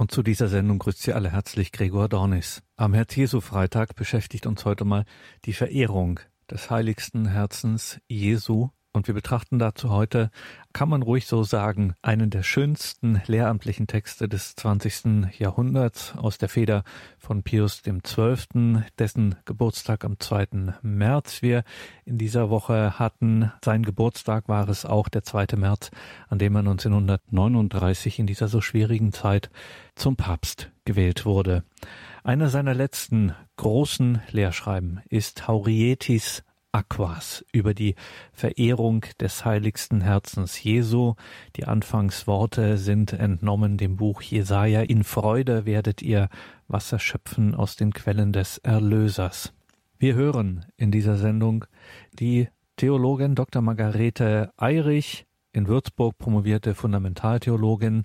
Und zu dieser Sendung grüßt Sie alle herzlich Gregor Dornis. Am Herz-Jesu-Freitag beschäftigt uns heute mal die Verehrung des heiligsten Herzens Jesu und wir betrachten dazu heute, kann man ruhig so sagen, einen der schönsten lehramtlichen Texte des 20. Jahrhunderts aus der Feder von Pius XII., dessen Geburtstag am 2. März wir in dieser Woche hatten. Sein Geburtstag war es auch der 2. März, an dem er 1939 in dieser so schwierigen Zeit zum Papst gewählt wurde. Einer seiner letzten großen Lehrschreiben ist Haurietis Aquas über die Verehrung des heiligsten Herzens Jesu. Die Anfangsworte sind entnommen dem Buch Jesaja. In Freude werdet ihr Wasser schöpfen aus den Quellen des Erlösers. Wir hören in dieser Sendung die Theologin Dr. Margarete Eirich, in Würzburg promovierte Fundamentaltheologin.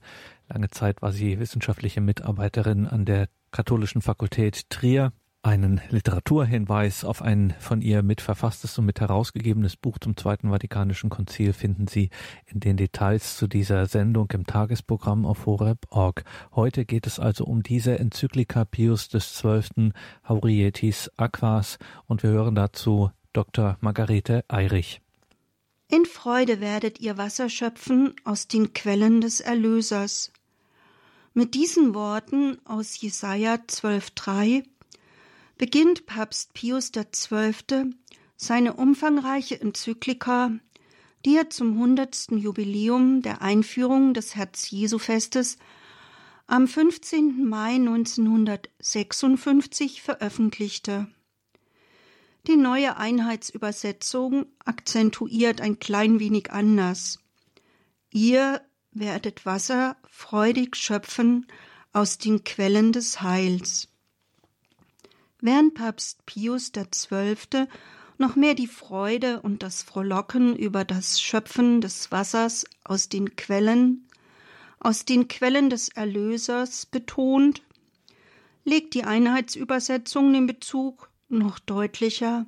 Lange Zeit war sie wissenschaftliche Mitarbeiterin an der Katholischen Fakultät Trier einen Literaturhinweis auf ein von ihr mitverfasstes und mit herausgegebenes Buch zum Zweiten Vatikanischen Konzil finden Sie in den Details zu dieser Sendung im Tagesprogramm auf horeb.org. Heute geht es also um diese Enzyklika Pius XII. Haurietis Aquas und wir hören dazu Dr. Margarete Eirich. In Freude werdet ihr Wasser schöpfen aus den Quellen des Erlösers. Mit diesen Worten aus Jesaja 12,3 beginnt Papst Pius XII. seine umfangreiche Enzyklika, die er zum hundertsten Jubiläum der Einführung des Herz-Jesu-Festes am 15. Mai 1956 veröffentlichte. Die neue Einheitsübersetzung akzentuiert ein klein wenig anders. Ihr werdet Wasser freudig schöpfen aus den Quellen des Heils während Papst Pius XII. noch mehr die Freude und das Frohlocken über das Schöpfen des Wassers aus den Quellen, aus den Quellen des Erlösers betont, legt die Einheitsübersetzung den Bezug noch deutlicher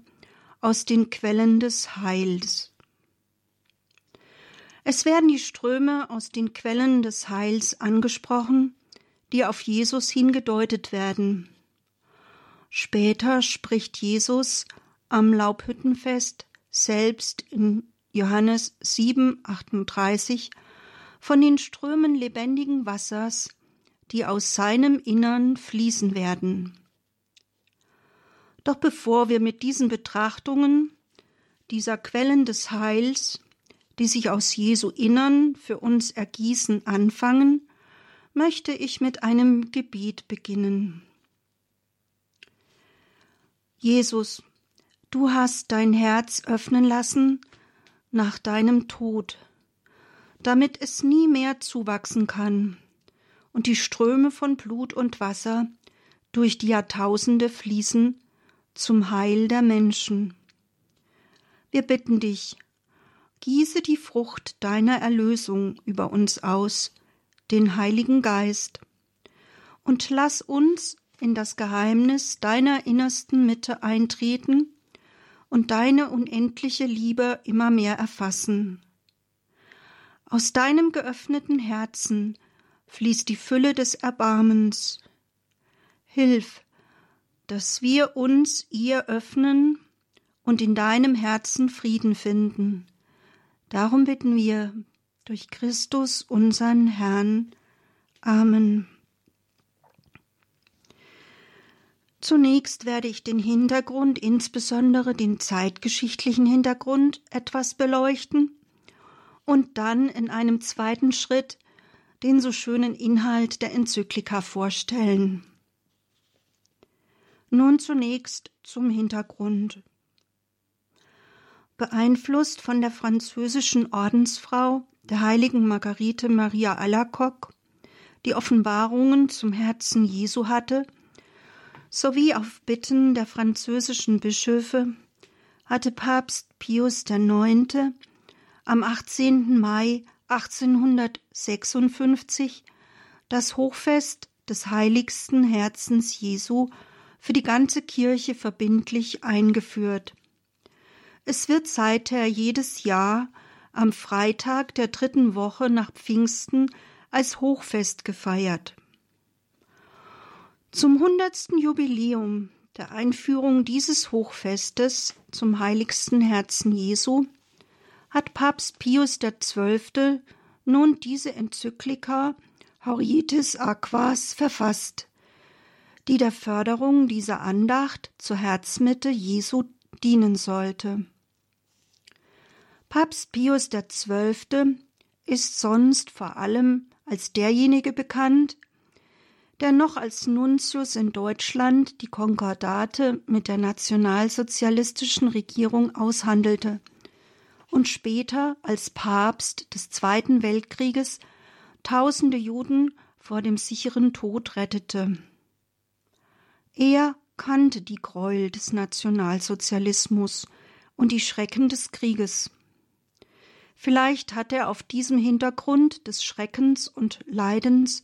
aus den Quellen des Heils. Es werden die Ströme aus den Quellen des Heils angesprochen, die auf Jesus hingedeutet werden. Später spricht Jesus am Laubhüttenfest selbst in Johannes 7, 38 von den Strömen lebendigen Wassers, die aus seinem Innern fließen werden. Doch bevor wir mit diesen Betrachtungen dieser Quellen des Heils, die sich aus Jesu Innern für uns ergießen, anfangen, möchte ich mit einem Gebet beginnen. Jesus, du hast dein Herz öffnen lassen nach deinem Tod, damit es nie mehr zuwachsen kann und die Ströme von Blut und Wasser durch die Jahrtausende fließen zum Heil der Menschen. Wir bitten dich, gieße die Frucht deiner Erlösung über uns aus, den Heiligen Geist, und lass uns in das Geheimnis deiner innersten Mitte eintreten und deine unendliche Liebe immer mehr erfassen. Aus deinem geöffneten Herzen fließt die Fülle des Erbarmens. Hilf, dass wir uns ihr öffnen und in deinem Herzen Frieden finden. Darum bitten wir durch Christus unseren Herrn. Amen. Zunächst werde ich den Hintergrund, insbesondere den zeitgeschichtlichen Hintergrund, etwas beleuchten und dann in einem zweiten Schritt den so schönen Inhalt der Enzyklika vorstellen. Nun zunächst zum Hintergrund. Beeinflusst von der französischen Ordensfrau, der heiligen Margarete Maria Alacoque, die Offenbarungen zum Herzen Jesu hatte, sowie auf Bitten der französischen Bischöfe hatte Papst Pius IX. am 18. Mai 1856 das Hochfest des heiligsten Herzens Jesu für die ganze Kirche verbindlich eingeführt. Es wird seither jedes Jahr am Freitag der dritten Woche nach Pfingsten als Hochfest gefeiert. Zum hundertsten Jubiläum der Einführung dieses Hochfestes zum heiligsten Herzen Jesu hat Papst Pius XII. nun diese Enzyklika Haurietis Aquas verfasst, die der Förderung dieser Andacht zur Herzmitte Jesu dienen sollte. Papst Pius XII. ist sonst vor allem als derjenige bekannt, der noch als Nuntius in Deutschland die Konkordate mit der nationalsozialistischen Regierung aushandelte und später als Papst des Zweiten Weltkrieges tausende Juden vor dem sicheren Tod rettete. Er kannte die Gräuel des Nationalsozialismus und die Schrecken des Krieges. Vielleicht hat er auf diesem Hintergrund des Schreckens und Leidens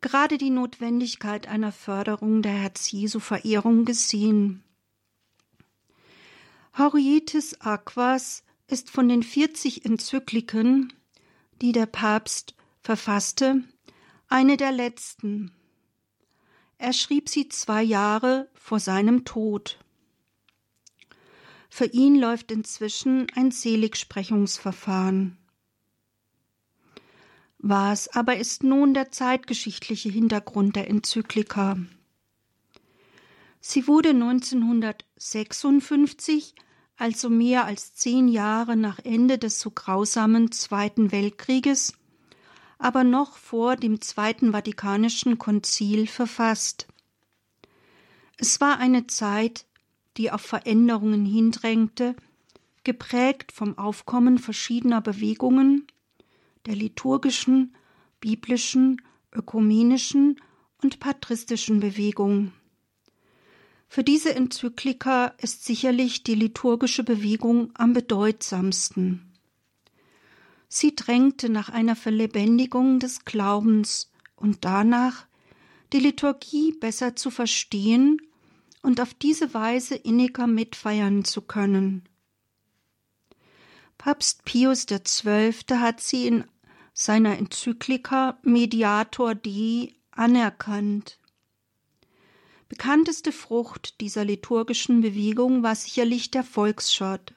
gerade die Notwendigkeit einer Förderung der Herz-Jesu-Verehrung gesehen. Haurietis Aquas ist von den 40 Enzykliken, die der Papst verfasste, eine der letzten. Er schrieb sie zwei Jahre vor seinem Tod. Für ihn läuft inzwischen ein Seligsprechungsverfahren. Was aber ist nun der zeitgeschichtliche Hintergrund der Enzyklika? Sie wurde 1956, also mehr als zehn Jahre nach Ende des so grausamen Zweiten Weltkrieges, aber noch vor dem Zweiten Vatikanischen Konzil verfasst. Es war eine Zeit, die auf Veränderungen hindrängte, geprägt vom Aufkommen verschiedener Bewegungen, der liturgischen, biblischen, ökumenischen und patristischen Bewegung. Für diese Enzyklika ist sicherlich die liturgische Bewegung am bedeutsamsten. Sie drängte nach einer Verlebendigung des Glaubens und danach, die Liturgie besser zu verstehen und auf diese Weise inniger mitfeiern zu können. Papst Pius XII. hat sie in seiner Enzyklika Mediator Dei anerkannt. Bekannteste Frucht dieser liturgischen Bewegung war sicherlich der Volksschott.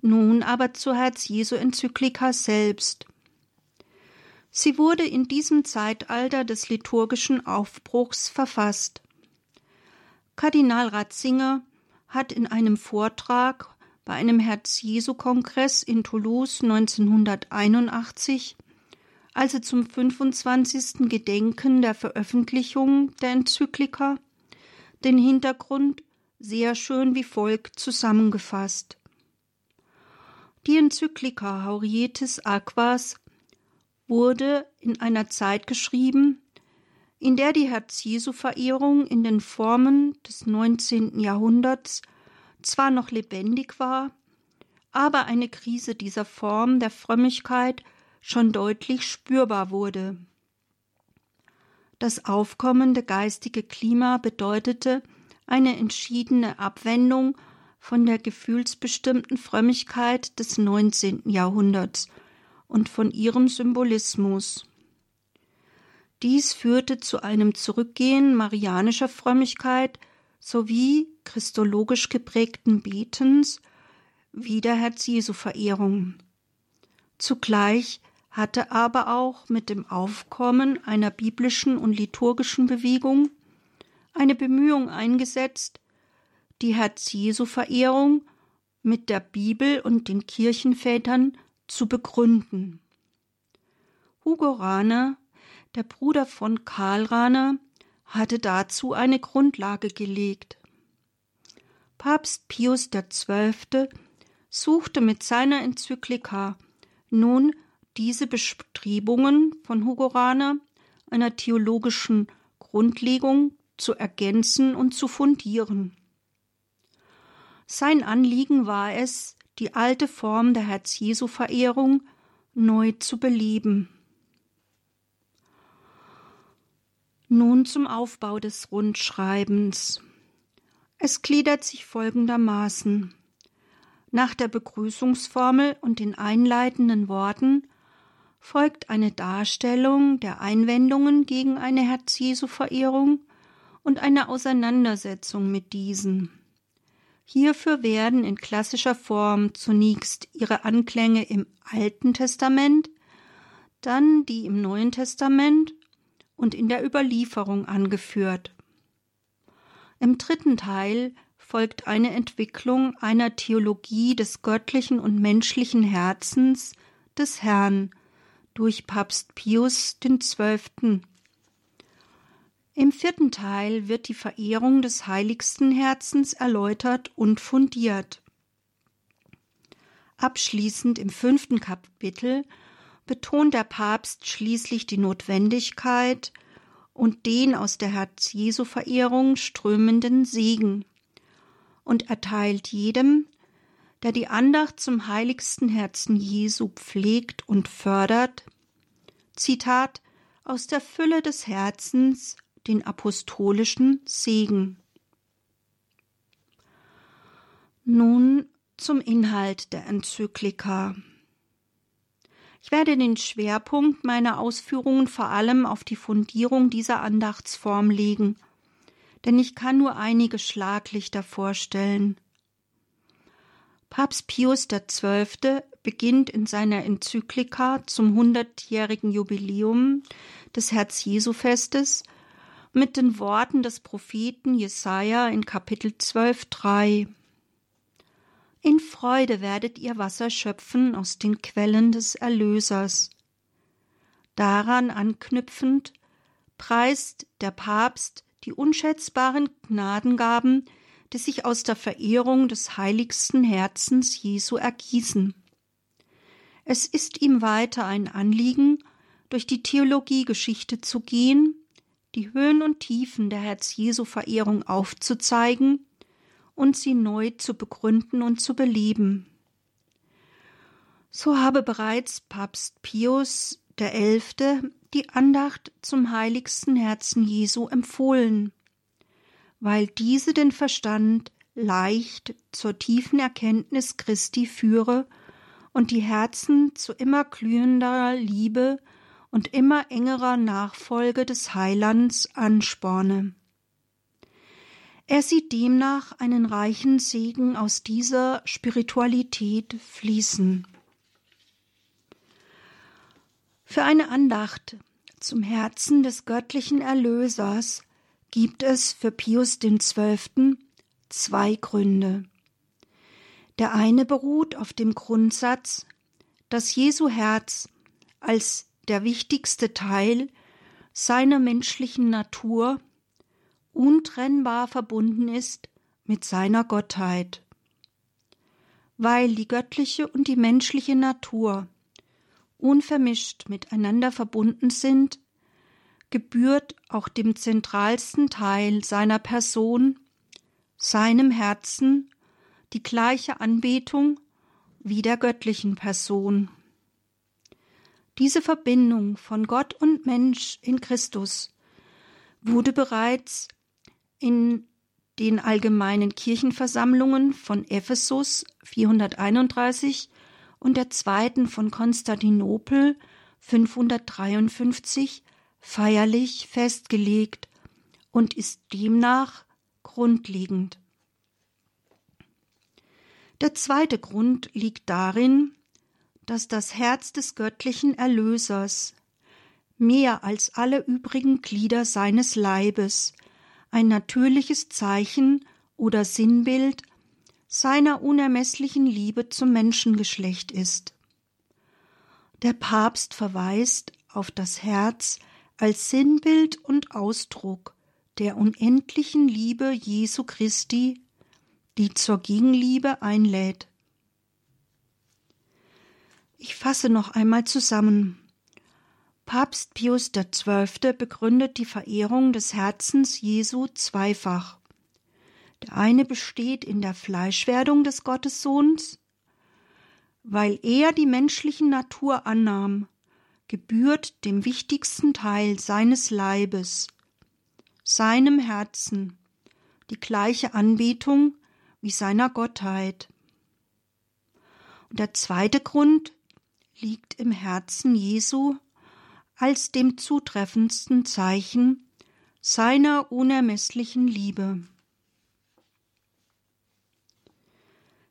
Nun aber zur Herz-Jesu-Enzyklika selbst. Sie wurde in diesem Zeitalter des liturgischen Aufbruchs verfasst. Kardinal Ratzinger hat in einem Vortrag bei einem Herz-Jesu-Kongress in Toulouse 1981, also zum 25. Gedenken der Veröffentlichung der Enzyklika, den Hintergrund sehr schön wie folgt zusammengefasst. Die Enzyklika Haurietis Aquas wurde in einer Zeit geschrieben, in der die Herz-Jesu-Verehrung in den Formen des 19. Jahrhunderts zwar noch lebendig war, aber eine Krise dieser Form der Frömmigkeit schon deutlich spürbar wurde. Das aufkommende geistige Klima bedeutete eine entschiedene Abwendung von der gefühlsbestimmten Frömmigkeit des 19. Jahrhunderts und von ihrem Symbolismus. Dies führte zu einem Zurückgehen marianischer Frömmigkeit sowie christologisch geprägten Betens wie der Herz-Jesu-Verehrung. Zugleich hatte aber auch mit dem Aufkommen einer biblischen und liturgischen Bewegung eine Bemühung eingesetzt, die Herz-Jesu-Verehrung mit der Bibel und den Kirchenvätern zu begründen. Hugo Rahner, der Bruder von Karl Rahner, hatte dazu eine Grundlage gelegt. Papst Pius XII. suchte mit seiner Enzyklika nun diese Bestrebungen von Hugo Rahner einer theologischen Grundlegung zu ergänzen und zu fundieren. Sein Anliegen war es, die alte Form der Herz-Jesu-Verehrung neu zu beleben. Nun zum Aufbau des Rundschreibens. Es gliedert sich folgendermaßen. Nach der Begrüßungsformel und den einleitenden Worten folgt eine Darstellung der Einwendungen gegen eine Herz-Jesu-Verehrung und eine Auseinandersetzung mit diesen. Hierfür werden in klassischer Form zunächst ihre Anklänge im Alten Testament, dann die im Neuen Testament und in der Überlieferung angeführt. Im dritten Teil folgt eine Entwicklung einer Theologie des göttlichen und menschlichen Herzens des Herrn durch Papst Pius XII. Im vierten Teil wird die Verehrung des heiligsten Herzens erläutert und fundiert. Abschließend im fünften Kapitel betont der Papst schließlich die Notwendigkeit und den aus der Herz-Jesu-Verehrung strömenden Segen und erteilt jedem, der die Andacht zum heiligsten Herzen Jesu pflegt und fördert, Zitat, aus der Fülle des Herzens den apostolischen Segen. Nun zum Inhalt der Enzyklika. Ich werde den Schwerpunkt meiner Ausführungen vor allem auf die Fundierung dieser Andachtsform legen, denn ich kann nur einige Schlaglichter vorstellen. Papst Pius XII. beginnt in seiner Enzyklika zum hundertjährigen Jubiläum des Herz-Jesu-Festes mit den Worten des Propheten Jesaja in Kapitel 12, 3. In Freude werdet ihr Wasser schöpfen aus den Quellen des Erlösers. Daran anknüpfend preist der Papst die unschätzbaren Gnadengaben, die sich aus der Verehrung des heiligsten Herzens Jesu ergießen. Es ist ihm weiter ein Anliegen, durch die Theologiegeschichte zu gehen die Höhen und Tiefen der Herz-Jesu-Verehrung aufzuzeigen und sie neu zu begründen und zu beleben. So habe bereits Papst Pius Elfte die Andacht zum heiligsten Herzen Jesu empfohlen, weil diese den Verstand leicht zur tiefen Erkenntnis Christi führe und die Herzen zu immer glühender Liebe und immer engerer Nachfolge des Heilands ansporne. Er sieht demnach einen reichen Segen aus dieser Spiritualität fließen. Für eine Andacht zum Herzen des göttlichen Erlösers gibt es für Pius XII. zwei Gründe. Der eine beruht auf dem Grundsatz, dass Jesu Herz als der wichtigste Teil seiner menschlichen Natur untrennbar verbunden ist mit seiner Gottheit. Weil die göttliche und die menschliche Natur unvermischt miteinander verbunden sind, gebührt auch dem zentralsten Teil seiner Person, seinem Herzen, die gleiche Anbetung wie der göttlichen Person. Diese Verbindung von Gott und Mensch in Christus wurde bereits in den allgemeinen Kirchenversammlungen von Ephesus 431 und der zweiten von Konstantinopel 553 feierlich festgelegt und ist demnach grundlegend. Der zweite Grund liegt darin, dass das Herz des göttlichen Erlösers mehr als alle übrigen Glieder seines Leibes ein natürliches Zeichen oder Sinnbild seiner unermesslichen Liebe zum Menschengeschlecht ist. Der Papst verweist auf das Herz als Sinnbild und Ausdruck der unendlichen Liebe Jesu Christi, die zur Gegenliebe einlädt. Ich fasse noch einmal zusammen. Papst Pius XII. begründet die Verehrung des Herzens Jesu zweifach. Der eine besteht in der Fleischwerdung des Gottessohns, weil er die menschliche Natur annahm, gebührt dem wichtigsten Teil seines Leibes, seinem Herzen, die gleiche Anbetung wie seiner Gottheit. Und der zweite Grund liegt im Herzen Jesu als dem zutreffendsten Zeichen seiner unermesslichen Liebe.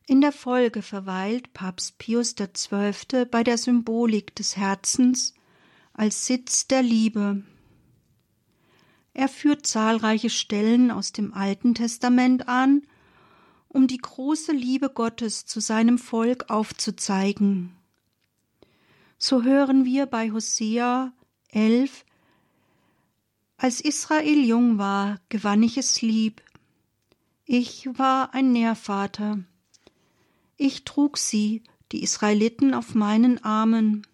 In der Folge verweilt Papst Pius XII. bei der Symbolik des Herzens als Sitz der Liebe. Er führt zahlreiche Stellen aus dem Alten Testament an, um die große Liebe Gottes zu seinem Volk aufzuzeigen. So hören wir bei Hosea 11 Als Israel jung war, gewann ich es lieb. Ich war ein Nährvater. Ich trug sie, die Israeliten, auf meinen Armen.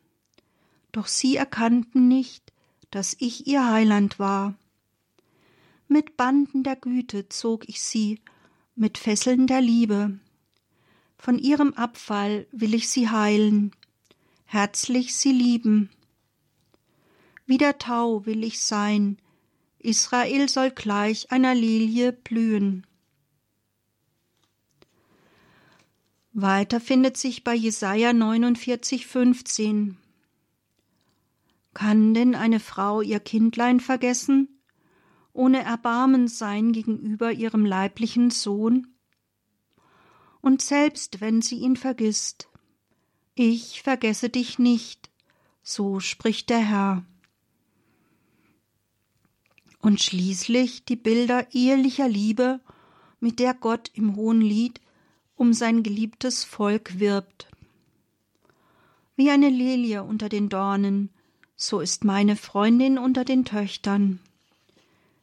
Doch sie erkannten nicht, dass ich ihr Heiland war. Mit Banden der Güte zog ich sie, mit Fesseln der Liebe. Von ihrem Abfall will ich sie heilen, herzlich sie lieben. Wie der Tau will ich sein, Israel soll gleich einer Lilie blühen. Weiter findet sich bei Jesaja 49, 15. Kann denn eine Frau ihr Kindlein vergessen, ohne Erbarmen sein gegenüber ihrem leiblichen Sohn? Und selbst wenn sie ihn vergisst, ich vergesse dich nicht, so spricht der Herr. Und schließlich die Bilder ehelicher Liebe, mit der Gott im Hohen Lied um sein geliebtes Volk wirbt. Wie eine Lilie unter den Dornen, so ist meine Freundin unter den Töchtern.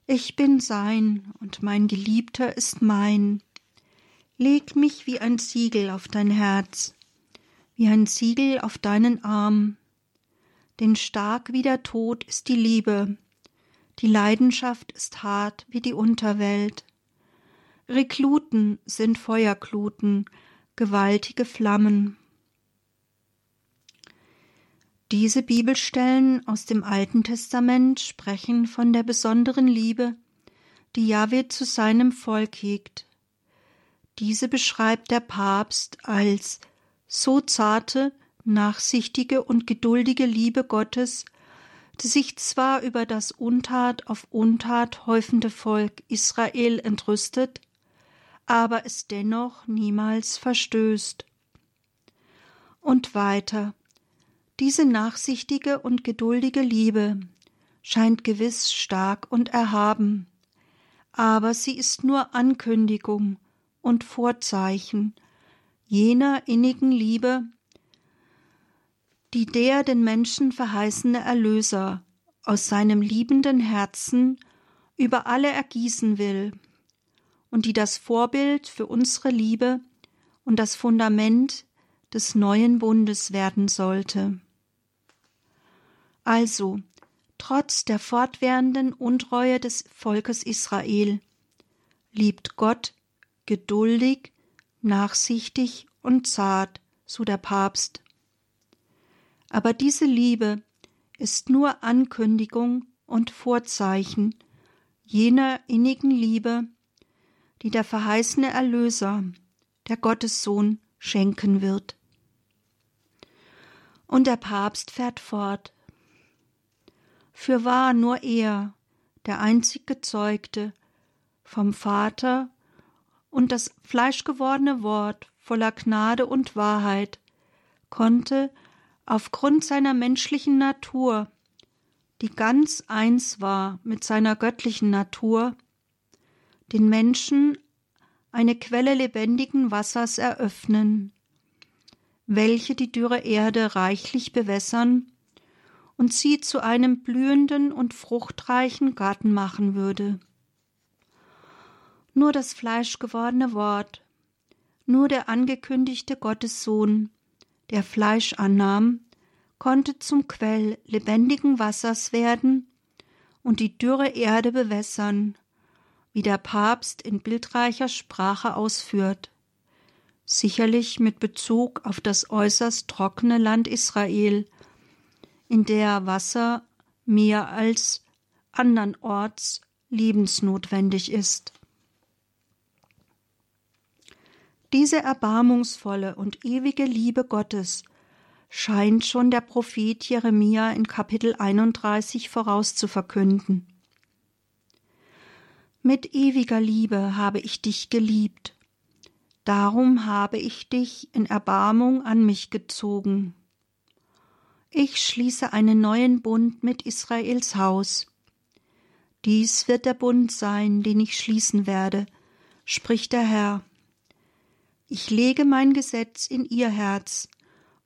Ich bin sein und mein Geliebter ist mein. Leg mich wie ein Siegel auf dein Herz, wie ein Siegel auf deinen Arm. Denn stark wie der Tod ist die Liebe, die Leidenschaft ist hart wie die Unterwelt. Rekluten sind Feuerkluten, gewaltige Flammen. Diese Bibelstellen aus dem Alten Testament sprechen von der besonderen Liebe, die Jahwe zu seinem Volk hegt. Diese beschreibt der Papst als so zarte, nachsichtige und geduldige Liebe Gottes, sich zwar über das Untat auf Untat häufende Volk Israel entrüstet, aber es dennoch niemals verstößt. Und weiter. Diese nachsichtige und geduldige Liebe scheint gewiss stark und erhaben, aber sie ist nur Ankündigung und Vorzeichen jener innigen Liebe, die der den Menschen verheißene Erlöser aus seinem liebenden Herzen über alle ergießen will und die das Vorbild für unsere Liebe und das Fundament des neuen Bundes werden sollte. Also, trotz der fortwährenden Untreue des Volkes Israel, liebt Gott geduldig, nachsichtig und zart, so der Papst. Aber diese Liebe ist nur Ankündigung und Vorzeichen jener innigen Liebe, die der verheißene Erlöser, der Gottessohn, schenken wird. Und der Papst fährt fort. Fürwahr nur er, der einzig Gezeugte, vom Vater und das fleischgewordene Wort voller Gnade und Wahrheit, konnte aufgrund seiner menschlichen Natur, die ganz eins war mit seiner göttlichen Natur, den Menschen eine Quelle lebendigen Wassers eröffnen, welche die dürre Erde reichlich bewässern und sie zu einem blühenden und fruchtreichen Garten machen würde. Nur das fleischgewordene Wort, nur der angekündigte Gottessohn, der Fleisch annahm, konnte zum Quell lebendigen Wassers werden und die dürre Erde bewässern wie der Papst in bildreicher Sprache ausführt, sicherlich mit Bezug auf das äußerst trockene Land Israel, in der Wasser mehr als andernorts lebensnotwendig ist. Diese erbarmungsvolle und ewige Liebe Gottes scheint schon der Prophet Jeremia in Kapitel 31 vorauszuverkünden. Mit ewiger Liebe habe ich dich geliebt, darum habe ich dich in Erbarmung an mich gezogen. Ich schließe einen neuen Bund mit Israels Haus. Dies wird der Bund sein, den ich schließen werde, spricht der Herr. Ich lege mein Gesetz in ihr Herz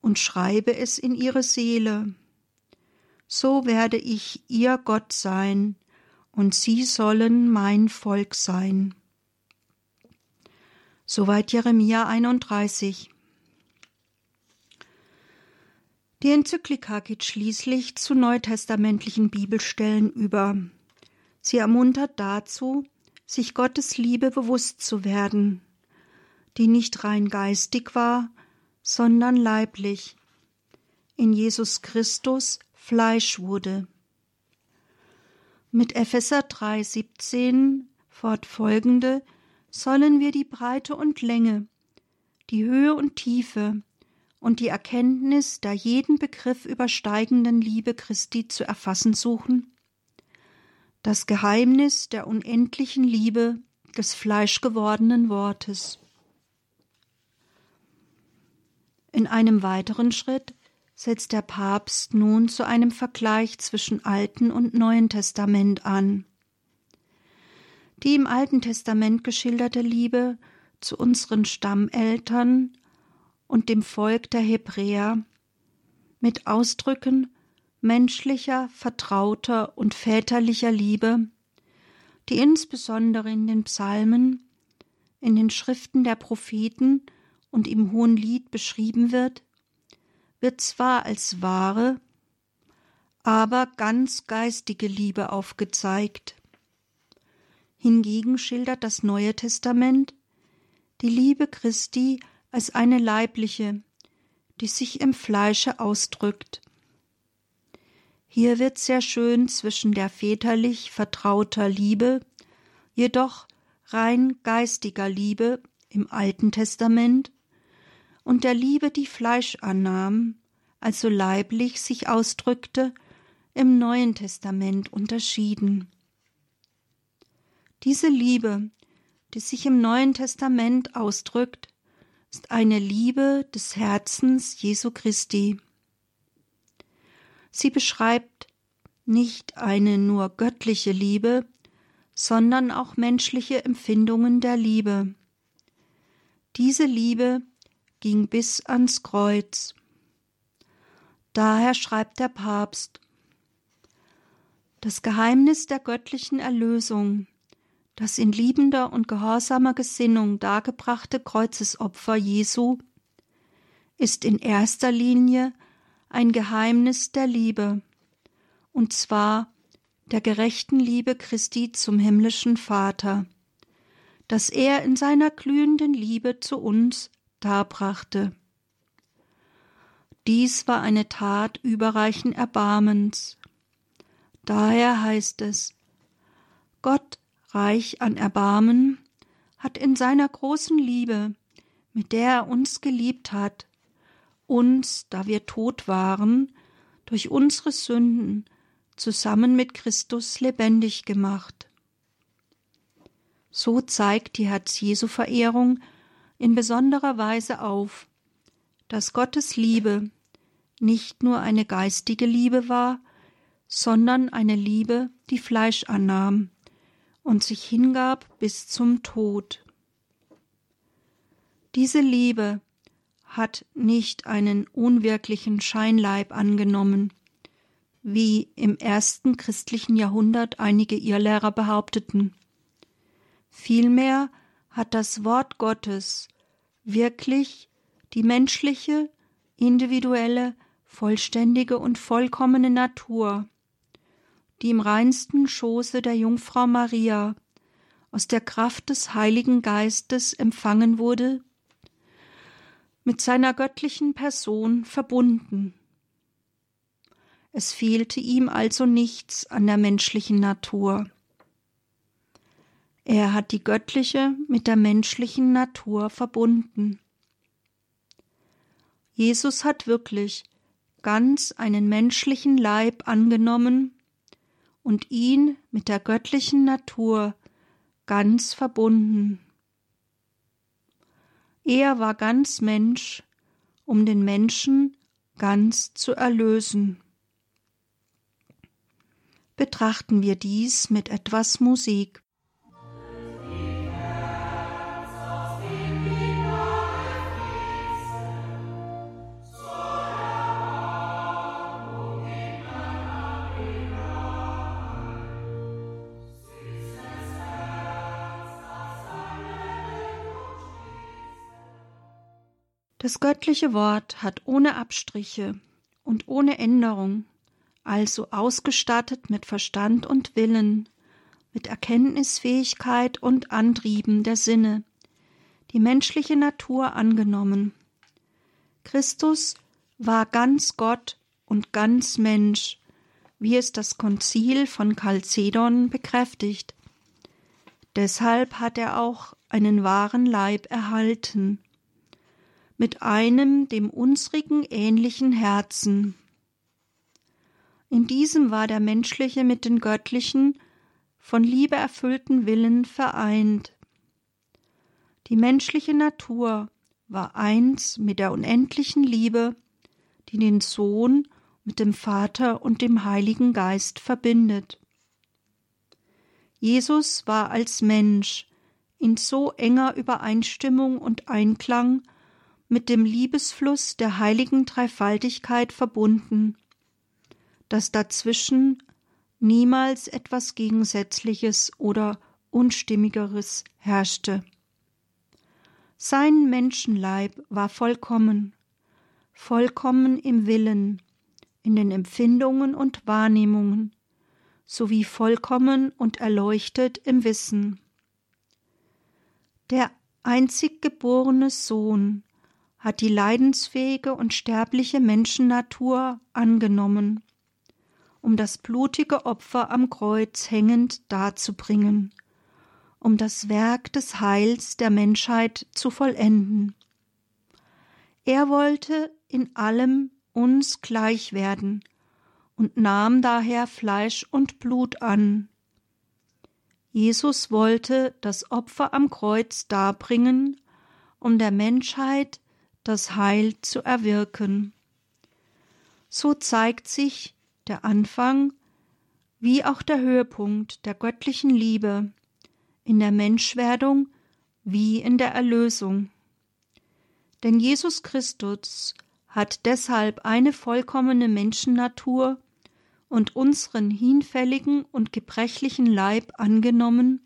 und schreibe es in ihre Seele. So werde ich ihr Gott sein, und sie sollen mein Volk sein. Soweit Jeremia 31. Die Enzyklika geht schließlich zu neutestamentlichen Bibelstellen über. Sie ermuntert dazu, sich Gottes Liebe bewusst zu werden, die nicht rein geistig war, sondern leiblich, in Jesus Christus Fleisch wurde. Mit Epheser 3,17 fortfolgende sollen wir die Breite und Länge, die Höhe und Tiefe und die Erkenntnis der jeden Begriff übersteigenden Liebe Christi zu erfassen suchen, das Geheimnis der unendlichen Liebe des fleischgewordenen Wortes. In einem weiteren Schritt setzt der Papst nun zu einem Vergleich zwischen Alten und Neuen Testament an. Die im Alten Testament geschilderte Liebe zu unseren Stammeltern und dem Volk der Hebräer mit Ausdrücken menschlicher, vertrauter und väterlicher Liebe, die insbesondere in den Psalmen, in den Schriften der Propheten und im Hohen Lied beschrieben wird, wird zwar als wahre, aber ganz geistige Liebe aufgezeigt. Hingegen schildert das Neue Testament die Liebe Christi als eine leibliche, die sich im Fleische ausdrückt. Hier wird sehr schön zwischen der väterlich vertrauter Liebe, jedoch rein geistiger Liebe im Alten Testament und der Liebe, die Fleisch annahm, also leiblich sich ausdrückte, im Neuen Testament unterschieden. Diese Liebe, die sich im Neuen Testament ausdrückt, ist eine Liebe des Herzens Jesu Christi. Sie beschreibt nicht eine nur göttliche Liebe, sondern auch menschliche Empfindungen der Liebe. Diese Liebe ging bis ans Kreuz. Daher schreibt der Papst Das Geheimnis der göttlichen Erlösung, das in liebender und gehorsamer Gesinnung dargebrachte Kreuzesopfer Jesu, ist in erster Linie ein Geheimnis der Liebe, und zwar der gerechten Liebe Christi zum himmlischen Vater, das er in seiner glühenden Liebe zu uns darbrachte. Dies war eine Tat überreichen Erbarmens. Daher heißt es, Gott, reich an Erbarmen, hat in seiner großen Liebe, mit der er uns geliebt hat, uns, da wir tot waren, durch unsere Sünden zusammen mit Christus lebendig gemacht. So zeigt die Herz-Jesu-Verehrung in besonderer Weise auf, dass Gottes Liebe nicht nur eine geistige Liebe war, sondern eine Liebe, die Fleisch annahm und sich hingab bis zum Tod. Diese Liebe hat nicht einen unwirklichen Scheinleib angenommen, wie im ersten christlichen Jahrhundert einige Irrlehrer behaupteten. Vielmehr hat das Wort Gottes wirklich die menschliche, individuelle, vollständige und vollkommene Natur, die im reinsten Schoße der Jungfrau Maria aus der Kraft des Heiligen Geistes empfangen wurde, mit seiner göttlichen Person verbunden. Es fehlte ihm also nichts an der menschlichen Natur. Er hat die göttliche mit der menschlichen Natur verbunden. Jesus hat wirklich ganz einen menschlichen Leib angenommen und ihn mit der göttlichen Natur ganz verbunden. Er war ganz Mensch, um den Menschen ganz zu erlösen. Betrachten wir dies mit etwas Musik. Das göttliche Wort hat ohne Abstriche und ohne Änderung, also ausgestattet mit Verstand und Willen, mit Erkenntnisfähigkeit und Antrieben der Sinne, die menschliche Natur angenommen. Christus war ganz Gott und ganz Mensch, wie es das Konzil von Chalcedon bekräftigt. Deshalb hat er auch einen wahren Leib erhalten mit einem dem unsrigen ähnlichen Herzen. In diesem war der menschliche mit den göttlichen, von Liebe erfüllten Willen vereint. Die menschliche Natur war eins mit der unendlichen Liebe, die den Sohn mit dem Vater und dem Heiligen Geist verbindet. Jesus war als Mensch in so enger Übereinstimmung und Einklang mit dem Liebesfluss der heiligen Dreifaltigkeit verbunden, dass dazwischen niemals etwas Gegensätzliches oder Unstimmigeres herrschte. Sein Menschenleib war vollkommen, vollkommen im Willen, in den Empfindungen und Wahrnehmungen, sowie vollkommen und erleuchtet im Wissen. Der einzig geborene Sohn, hat die leidensfähige und sterbliche Menschennatur angenommen, um das blutige Opfer am Kreuz hängend darzubringen, um das Werk des Heils der Menschheit zu vollenden. Er wollte in allem uns gleich werden und nahm daher Fleisch und Blut an. Jesus wollte das Opfer am Kreuz darbringen, um der Menschheit das Heil zu erwirken. So zeigt sich der Anfang wie auch der Höhepunkt der göttlichen Liebe in der Menschwerdung wie in der Erlösung. Denn Jesus Christus hat deshalb eine vollkommene Menschennatur und unseren hinfälligen und gebrechlichen Leib angenommen,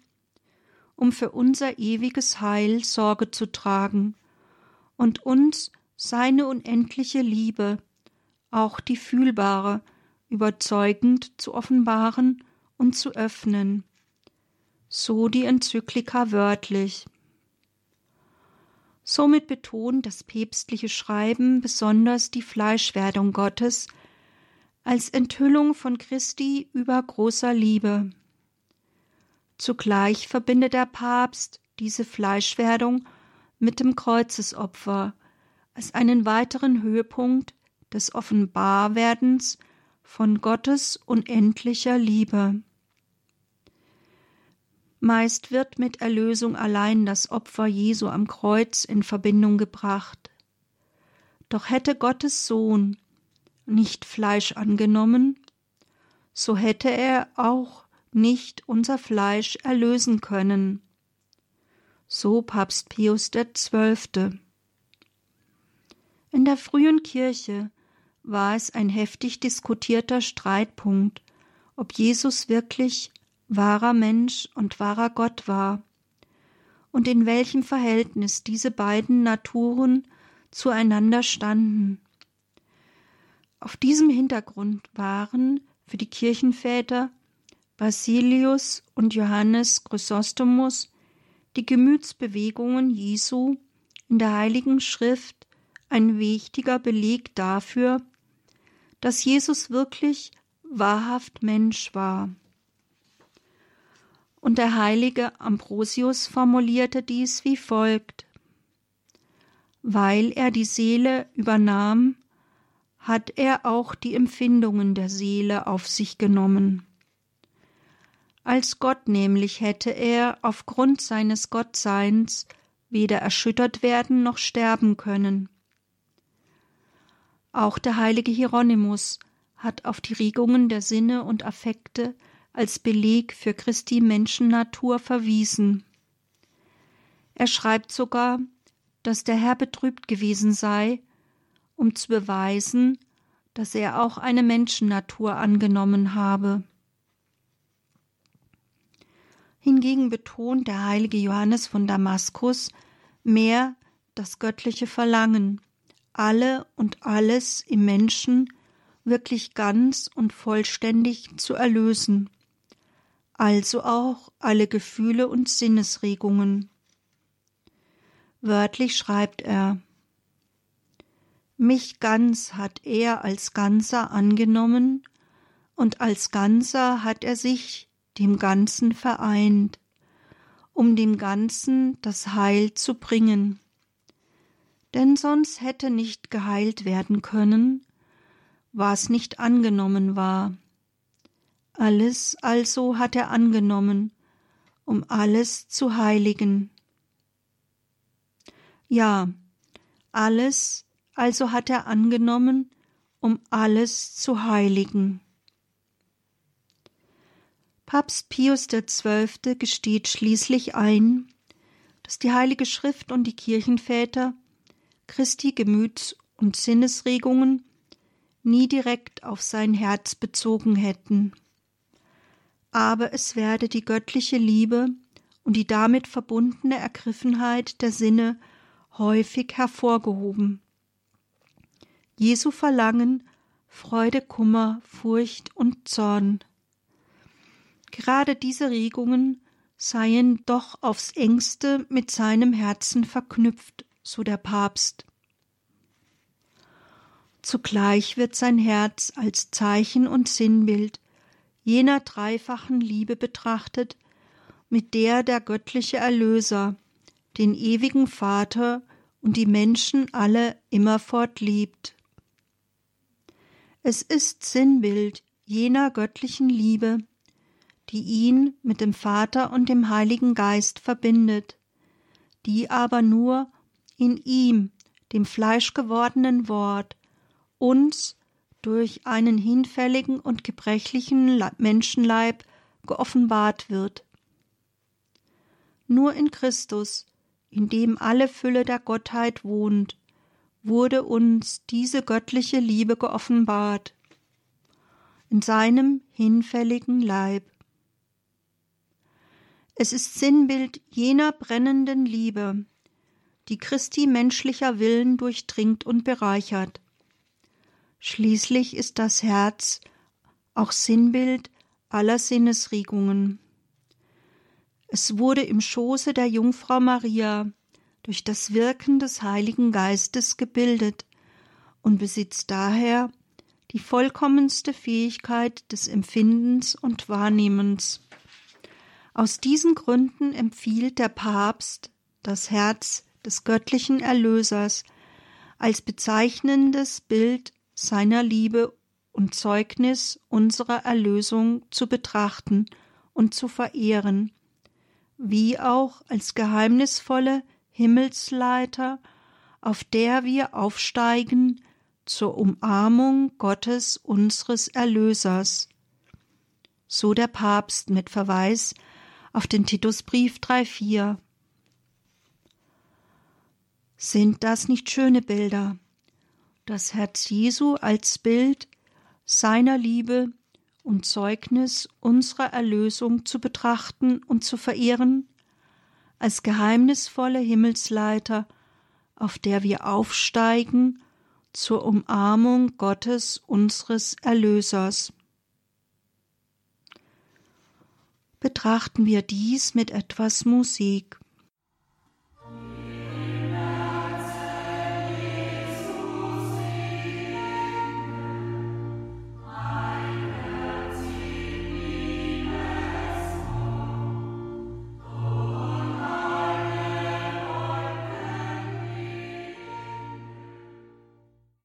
um für unser ewiges Heil Sorge zu tragen und uns seine unendliche Liebe, auch die fühlbare, überzeugend zu offenbaren und zu öffnen. So die Enzyklika wörtlich. Somit betont das päpstliche Schreiben besonders die Fleischwerdung Gottes als Enthüllung von Christi übergroßer Liebe. Zugleich verbindet der Papst diese Fleischwerdung mit dem Kreuzesopfer als einen weiteren Höhepunkt des Offenbarwerdens von Gottes unendlicher Liebe. Meist wird mit Erlösung allein das Opfer Jesu am Kreuz in Verbindung gebracht. Doch hätte Gottes Sohn nicht Fleisch angenommen, so hätte er auch nicht unser Fleisch erlösen können so Papst Pius XII. In der frühen Kirche war es ein heftig diskutierter Streitpunkt, ob Jesus wirklich wahrer Mensch und wahrer Gott war und in welchem Verhältnis diese beiden Naturen zueinander standen. Auf diesem Hintergrund waren für die Kirchenväter Basilius und Johannes Chrysostomus die Gemütsbewegungen Jesu in der Heiligen Schrift ein wichtiger Beleg dafür, dass Jesus wirklich wahrhaft Mensch war. Und der heilige Ambrosius formulierte dies wie folgt Weil er die Seele übernahm, hat er auch die Empfindungen der Seele auf sich genommen. Als Gott nämlich hätte er aufgrund seines Gottseins weder erschüttert werden noch sterben können. Auch der heilige Hieronymus hat auf die Regungen der Sinne und Affekte als Beleg für Christi Menschennatur verwiesen. Er schreibt sogar, dass der Herr betrübt gewesen sei, um zu beweisen, dass er auch eine Menschennatur angenommen habe. Hingegen betont der heilige Johannes von Damaskus mehr das göttliche Verlangen, alle und alles im Menschen wirklich ganz und vollständig zu erlösen, also auch alle Gefühle und Sinnesregungen. Wörtlich schreibt er Mich ganz hat er als Ganzer angenommen, und als Ganzer hat er sich dem Ganzen vereint, um dem Ganzen das Heil zu bringen. Denn sonst hätte nicht geheilt werden können, was nicht angenommen war. Alles also hat er angenommen, um alles zu heiligen. Ja, alles also hat er angenommen, um alles zu heiligen. Papst Pius XII. gesteht schließlich ein, dass die Heilige Schrift und die Kirchenväter Christi Gemüts- und Sinnesregungen nie direkt auf sein Herz bezogen hätten. Aber es werde die göttliche Liebe und die damit verbundene Ergriffenheit der Sinne häufig hervorgehoben. Jesu Verlangen, Freude, Kummer, Furcht und Zorn Gerade diese Regungen seien doch aufs engste mit seinem Herzen verknüpft, so der Papst. Zugleich wird sein Herz als Zeichen und Sinnbild jener dreifachen Liebe betrachtet, mit der der göttliche Erlöser den ewigen Vater und die Menschen alle immerfort liebt. Es ist Sinnbild jener göttlichen Liebe, die ihn mit dem Vater und dem Heiligen Geist verbindet, die aber nur in ihm, dem fleischgewordenen Wort, uns durch einen hinfälligen und gebrechlichen Menschenleib geoffenbart wird. Nur in Christus, in dem alle Fülle der Gottheit wohnt, wurde uns diese göttliche Liebe geoffenbart. In seinem hinfälligen Leib. Es ist Sinnbild jener brennenden Liebe, die Christi menschlicher Willen durchdringt und bereichert. Schließlich ist das Herz auch Sinnbild aller Sinnesregungen. Es wurde im Schoße der Jungfrau Maria durch das Wirken des Heiligen Geistes gebildet und besitzt daher die vollkommenste Fähigkeit des Empfindens und Wahrnehmens. Aus diesen Gründen empfiehlt der Papst das Herz des göttlichen Erlösers als bezeichnendes Bild seiner Liebe und Zeugnis unserer Erlösung zu betrachten und zu verehren, wie auch als geheimnisvolle Himmelsleiter, auf der wir aufsteigen zur Umarmung Gottes unseres Erlösers. So der Papst mit Verweis auf den Titusbrief 3,4. Sind das nicht schöne Bilder? Das Herz Jesu als Bild seiner Liebe und Zeugnis unserer Erlösung zu betrachten und zu verehren, als geheimnisvolle Himmelsleiter, auf der wir aufsteigen zur Umarmung Gottes unseres Erlösers. betrachten wir dies mit etwas Musik.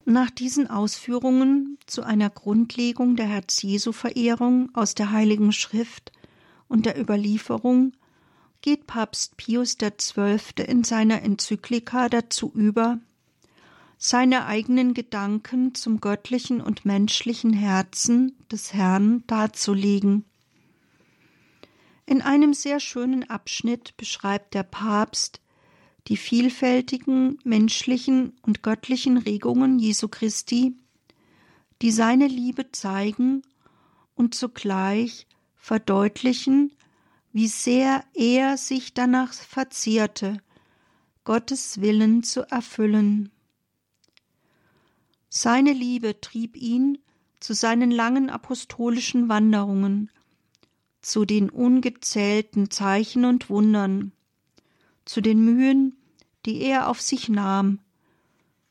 Nach diesen Ausführungen zu einer Grundlegung der Herz-Jesu-Verehrung aus der Heiligen Schrift und der Überlieferung geht Papst Pius XII. in seiner Enzyklika dazu über, seine eigenen Gedanken zum göttlichen und menschlichen Herzen des Herrn darzulegen. In einem sehr schönen Abschnitt beschreibt der Papst die vielfältigen menschlichen und göttlichen Regungen Jesu Christi, die seine Liebe zeigen und zugleich verdeutlichen, wie sehr er sich danach verzierte, Gottes Willen zu erfüllen. Seine Liebe trieb ihn zu seinen langen apostolischen Wanderungen, zu den ungezählten Zeichen und Wundern, zu den Mühen, die er auf sich nahm,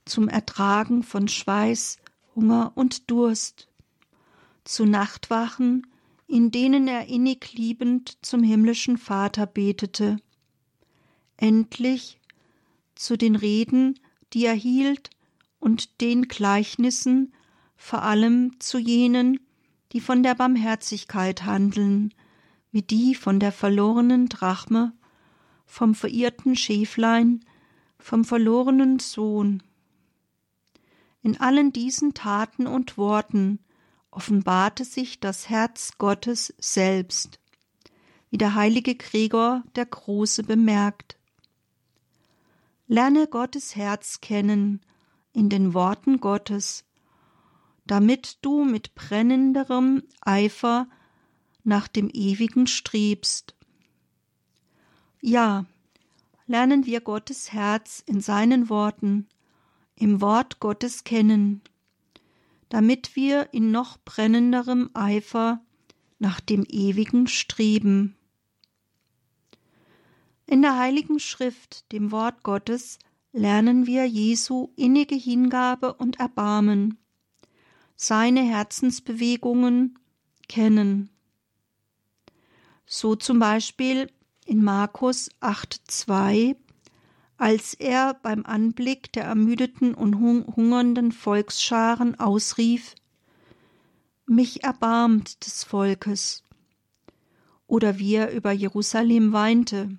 zum Ertragen von Schweiß, Hunger und Durst, zu Nachtwachen, in denen er innig liebend zum himmlischen Vater betete, endlich zu den Reden, die er hielt, und den Gleichnissen, vor allem zu jenen, die von der Barmherzigkeit handeln, wie die von der verlorenen Drachme vom verirrten Schäflein, vom verlorenen Sohn. In allen diesen Taten und Worten offenbarte sich das Herz Gottes selbst, wie der heilige Gregor der Große bemerkt. Lerne Gottes Herz kennen in den Worten Gottes, damit du mit brennenderem Eifer nach dem Ewigen strebst. Ja, lernen wir Gottes Herz in seinen Worten, im Wort Gottes kennen, damit wir in noch brennenderem Eifer nach dem Ewigen streben. In der Heiligen Schrift, dem Wort Gottes, lernen wir Jesu innige Hingabe und Erbarmen, seine Herzensbewegungen kennen. So zum Beispiel in Markus 8,2, als er beim Anblick der ermüdeten und hungernden Volksscharen ausrief: Mich erbarmt des Volkes. Oder wie er über Jerusalem weinte.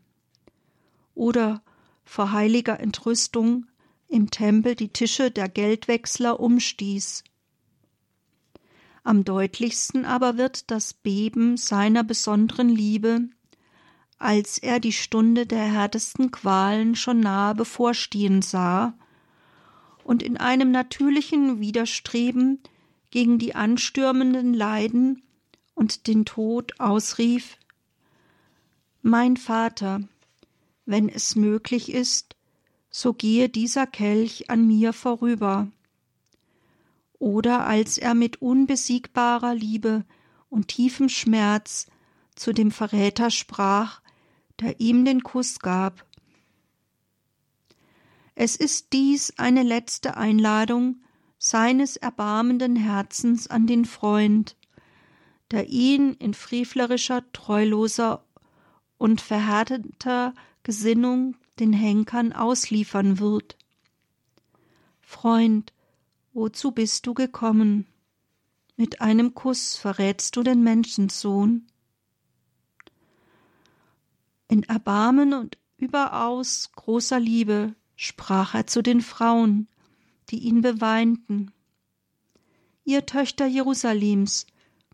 Oder vor heiliger Entrüstung im Tempel die Tische der Geldwechsler umstieß. Am deutlichsten aber wird das Beben seiner besonderen Liebe als er die Stunde der härtesten Qualen schon nahe bevorstehen sah und in einem natürlichen Widerstreben gegen die anstürmenden Leiden und den Tod ausrief Mein Vater, wenn es möglich ist, so gehe dieser Kelch an mir vorüber. Oder als er mit unbesiegbarer Liebe und tiefem Schmerz zu dem Verräter sprach, der ihm den Kuss gab. Es ist dies eine letzte Einladung seines erbarmenden Herzens an den Freund, der ihn in frevlerischer, treuloser und verhärteter Gesinnung den Henkern ausliefern wird. Freund, wozu bist du gekommen? Mit einem Kuss verrätst du den Menschensohn. In Erbarmen und überaus großer Liebe sprach er zu den Frauen, die ihn beweinten. Ihr Töchter Jerusalems,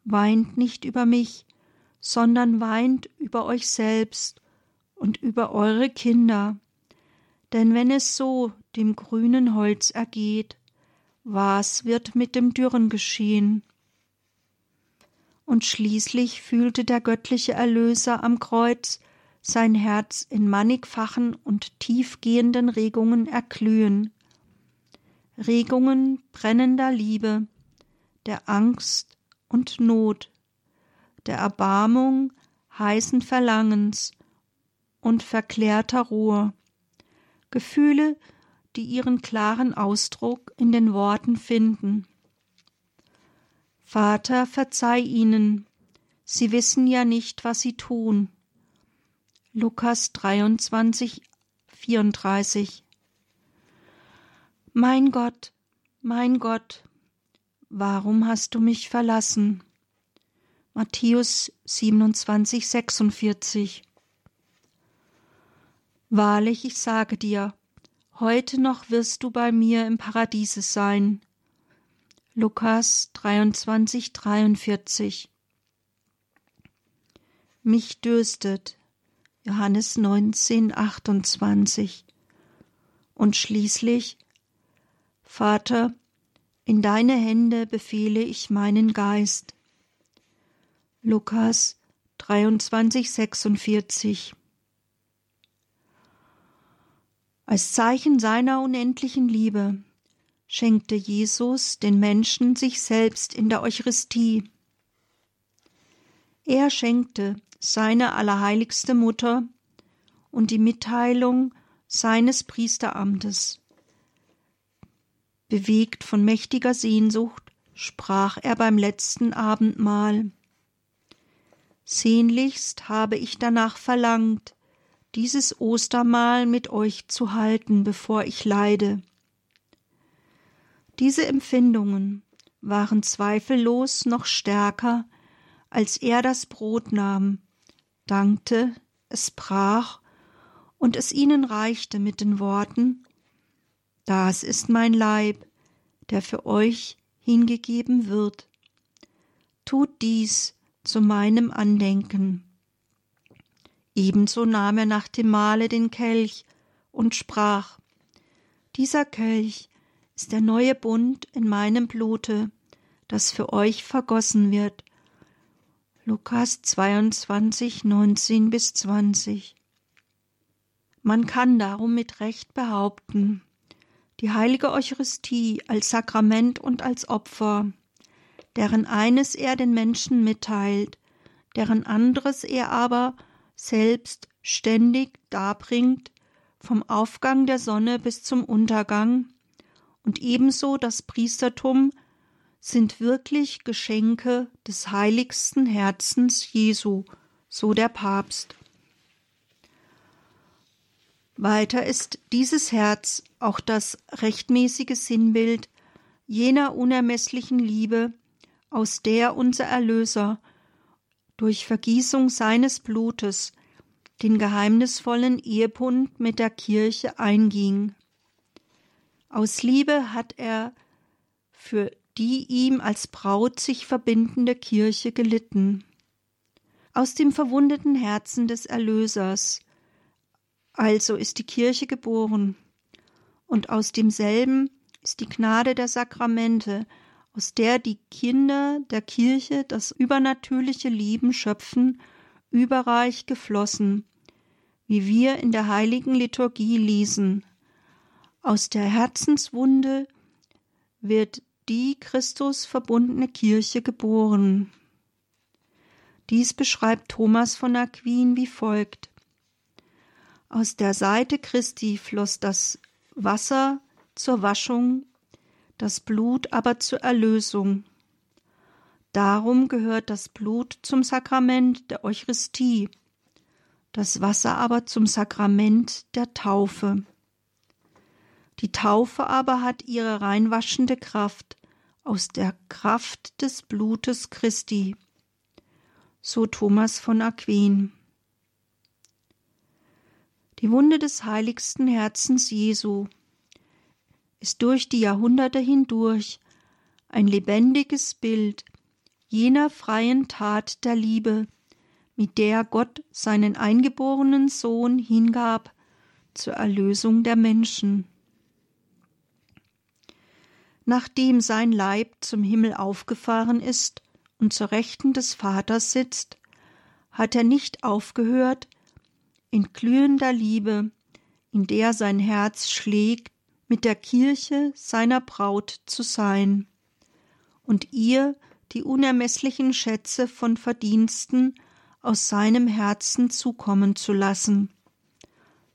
weint nicht über mich, sondern weint über euch selbst und über eure Kinder. Denn wenn es so dem grünen Holz ergeht, was wird mit dem Dürren geschehen? Und schließlich fühlte der göttliche Erlöser am Kreuz sein Herz in mannigfachen und tiefgehenden Regungen erglühen, Regungen brennender Liebe, der Angst und Not, der Erbarmung, heißen Verlangens und verklärter Ruhe, Gefühle, die ihren klaren Ausdruck in den Worten finden. Vater, verzeih ihnen, sie wissen ja nicht, was sie tun. Lukas 23, 34 Mein Gott, mein Gott, warum hast du mich verlassen? Matthäus 27, 46 Wahrlich, ich sage dir, heute noch wirst du bei mir im Paradiese sein. Lukas 23, 43 Mich dürstet. Johannes 19, 28 Und schließlich Vater, in deine Hände befehle ich meinen Geist. Lukas 23, 46 Als Zeichen seiner unendlichen Liebe schenkte Jesus den Menschen sich selbst in der Eucharistie. Er schenkte seine allerheiligste Mutter und die Mitteilung seines Priesteramtes. Bewegt von mächtiger Sehnsucht sprach er beim letzten Abendmahl. Sehnlichst habe ich danach verlangt, dieses Ostermahl mit euch zu halten, bevor ich leide. Diese Empfindungen waren zweifellos noch stärker, als er das Brot nahm, dankte, es brach und es ihnen reichte mit den Worten Das ist mein Leib, der für euch hingegeben wird. Tut dies zu meinem Andenken. Ebenso nahm er nach dem Mahle den Kelch und sprach Dieser Kelch ist der neue Bund in meinem Blute, das für euch vergossen wird. Lukas 22, 19 bis 20. Man kann darum mit Recht behaupten, die heilige Eucharistie als Sakrament und als Opfer, deren eines er den Menschen mitteilt, deren anderes er aber selbst ständig darbringt, vom Aufgang der Sonne bis zum Untergang, und ebenso das Priestertum sind wirklich Geschenke des heiligsten Herzens Jesu, so der Papst. Weiter ist dieses Herz auch das rechtmäßige Sinnbild jener unermesslichen Liebe, aus der unser Erlöser durch Vergießung seines Blutes den geheimnisvollen Ehebund mit der Kirche einging. Aus Liebe hat er für die ihm als Braut sich verbindende Kirche gelitten. Aus dem verwundeten Herzen des Erlösers also ist die Kirche geboren, und aus demselben ist die Gnade der Sakramente, aus der die Kinder der Kirche das übernatürliche Leben schöpfen, überreich geflossen, wie wir in der heiligen Liturgie lesen. Aus der Herzenswunde wird die Christus verbundene Kirche geboren. Dies beschreibt Thomas von Aquin wie folgt. Aus der Seite Christi floss das Wasser zur Waschung das Blut aber zur Erlösung. Darum gehört das Blut zum Sakrament der Eucharistie, das Wasser aber zum Sakrament der Taufe. Die Taufe aber hat ihre reinwaschende Kraft aus der Kraft des Blutes Christi. So Thomas von Aquin. Die Wunde des heiligsten Herzens Jesu ist durch die Jahrhunderte hindurch ein lebendiges Bild jener freien Tat der Liebe, mit der Gott seinen eingeborenen Sohn hingab zur Erlösung der Menschen. Nachdem sein Leib zum Himmel aufgefahren ist und zur Rechten des Vaters sitzt, hat er nicht aufgehört, in glühender Liebe, in der sein Herz schlägt, mit der Kirche seiner Braut zu sein und ihr die unermesslichen Schätze von Verdiensten aus seinem Herzen zukommen zu lassen,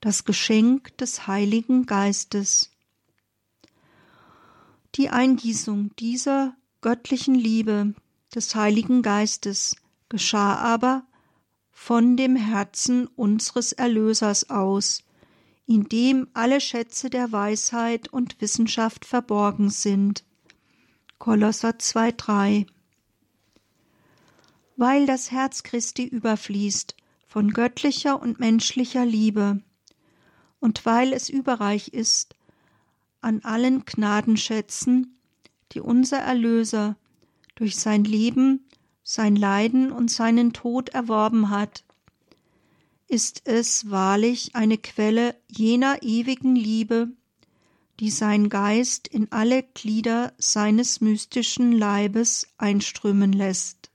das Geschenk des Heiligen Geistes. Die Eingießung dieser göttlichen Liebe des Heiligen Geistes geschah aber von dem Herzen unseres Erlösers aus, in dem alle Schätze der Weisheit und Wissenschaft verborgen sind. Kolosser 2,3 Weil das Herz Christi überfließt von göttlicher und menschlicher Liebe und weil es überreich ist an allen Gnadenschätzen, die unser Erlöser durch sein Leben, sein Leiden und seinen Tod erworben hat, ist es wahrlich eine Quelle jener ewigen Liebe, die sein Geist in alle Glieder seines mystischen Leibes einströmen lässt.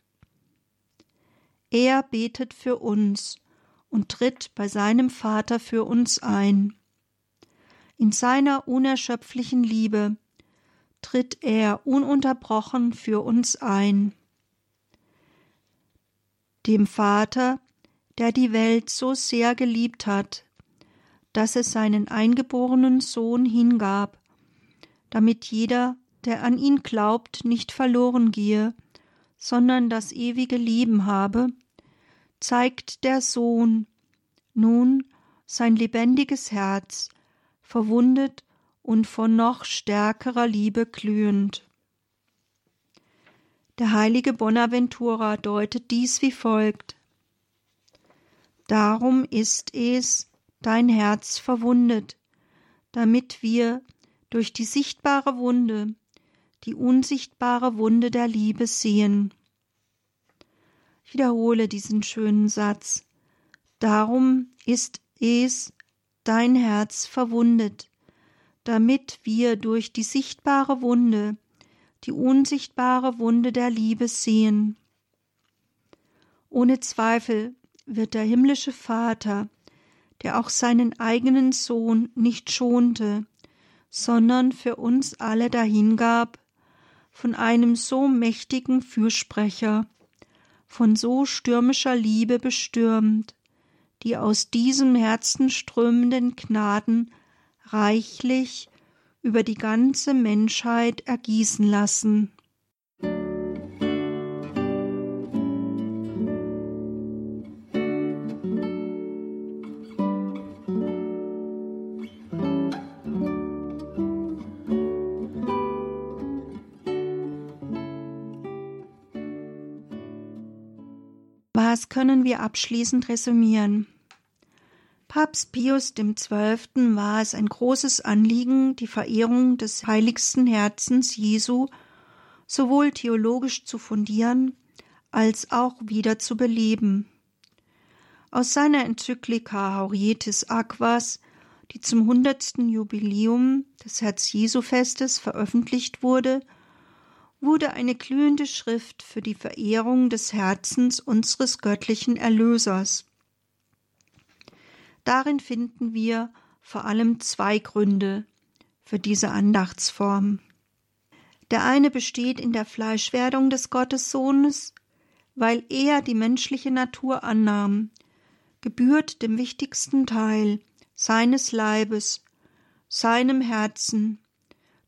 Er betet für uns und tritt bei seinem Vater für uns ein. In seiner unerschöpflichen Liebe tritt er ununterbrochen für uns ein. Dem Vater, der die Welt so sehr geliebt hat, dass es seinen eingeborenen Sohn hingab, damit jeder, der an ihn glaubt, nicht verloren gehe, sondern das ewige Leben habe, zeigt der Sohn nun sein lebendiges Herz, verwundet und von noch stärkerer Liebe glühend. Der heilige Bonaventura deutet dies wie folgt Darum ist es dein Herz verwundet, damit wir durch die sichtbare Wunde die unsichtbare Wunde der Liebe sehen. Ich wiederhole diesen schönen Satz. Darum ist es dein Herz verwundet, damit wir durch die sichtbare Wunde die unsichtbare Wunde der Liebe sehen. Ohne Zweifel wird der himmlische Vater, der auch seinen eigenen Sohn nicht schonte, sondern für uns alle dahingab, von einem so mächtigen Fürsprecher, von so stürmischer Liebe bestürmt, die aus diesem Herzen strömenden Gnaden reichlich über die ganze Menschheit ergießen lassen. Was können wir abschließend resümieren? Papst Pius XII. war es ein großes Anliegen, die Verehrung des heiligsten Herzens Jesu sowohl theologisch zu fundieren als auch wieder zu beleben. Aus seiner Enzyklika Haurietis Aquas, die zum hundertsten Jubiläum des Herz-Jesu-Festes veröffentlicht wurde, wurde eine glühende Schrift für die Verehrung des Herzens unseres göttlichen Erlösers. Darin finden wir vor allem zwei Gründe für diese Andachtsform. Der eine besteht in der Fleischwerdung des Gottessohnes, weil er die menschliche Natur annahm, gebührt dem wichtigsten Teil seines Leibes, seinem Herzen,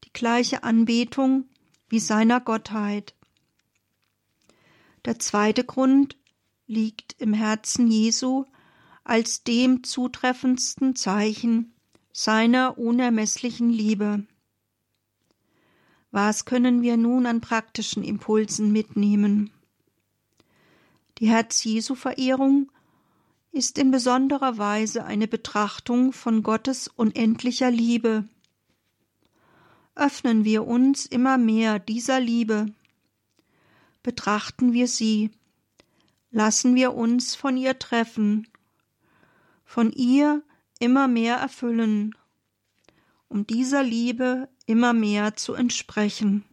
die gleiche Anbetung wie seiner Gottheit. Der zweite Grund liegt im Herzen Jesu als dem zutreffendsten Zeichen seiner unermesslichen Liebe. Was können wir nun an praktischen Impulsen mitnehmen? Die Herz-Jesu-Verehrung ist in besonderer Weise eine Betrachtung von Gottes unendlicher Liebe. Öffnen wir uns immer mehr dieser Liebe. Betrachten wir sie. Lassen wir uns von ihr treffen von ihr immer mehr erfüllen, um dieser Liebe immer mehr zu entsprechen.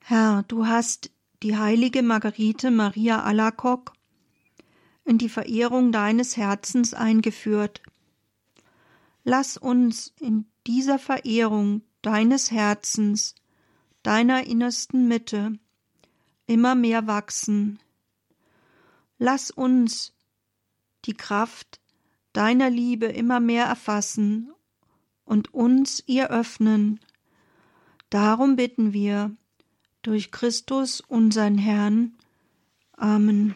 Herr, du hast die heilige Margarete Maria Alacoque in die Verehrung deines Herzens eingeführt. Lass uns in dieser Verehrung deines Herzens, deiner innersten Mitte, immer mehr wachsen, Lass uns die Kraft deiner Liebe immer mehr erfassen und uns ihr öffnen. Darum bitten wir durch Christus unseren Herrn. Amen.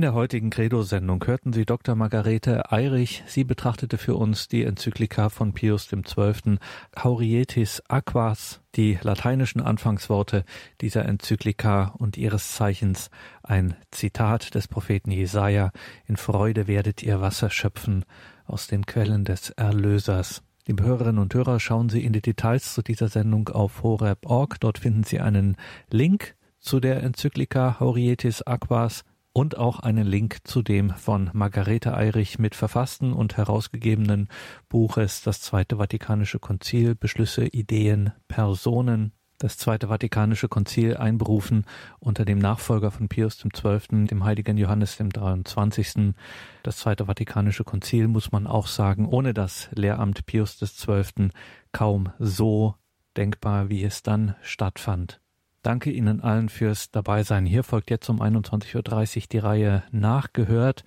In der heutigen Credo-Sendung hörten Sie Dr. Margarete Eirich. Sie betrachtete für uns die Enzyklika von Pius XII. Haurietis Aquas, die lateinischen Anfangsworte dieser Enzyklika und ihres Zeichens ein Zitat des Propheten Jesaja. In Freude werdet ihr Wasser schöpfen aus den Quellen des Erlösers. Liebe Hörerinnen und Hörer, schauen Sie in die Details zu dieser Sendung auf horeb.org. Dort finden Sie einen Link zu der Enzyklika Haurietis Aquas und auch einen Link zu dem von Margarete Eirich mit verfassten und herausgegebenen Buches Das Zweite Vatikanische Konzil Beschlüsse, Ideen, Personen. Das Zweite Vatikanische Konzil einberufen unter dem Nachfolger von Pius XII., dem heiligen Johannes dem 23. Das Zweite Vatikanische Konzil, muss man auch sagen, ohne das Lehramt Pius XII. kaum so denkbar, wie es dann stattfand. Danke Ihnen allen fürs Dabeisein. Hier folgt jetzt um 21.30 Uhr die Reihe Nachgehört.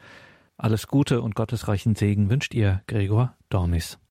Alles Gute und gottesreichen Segen wünscht Ihr Gregor Dornis.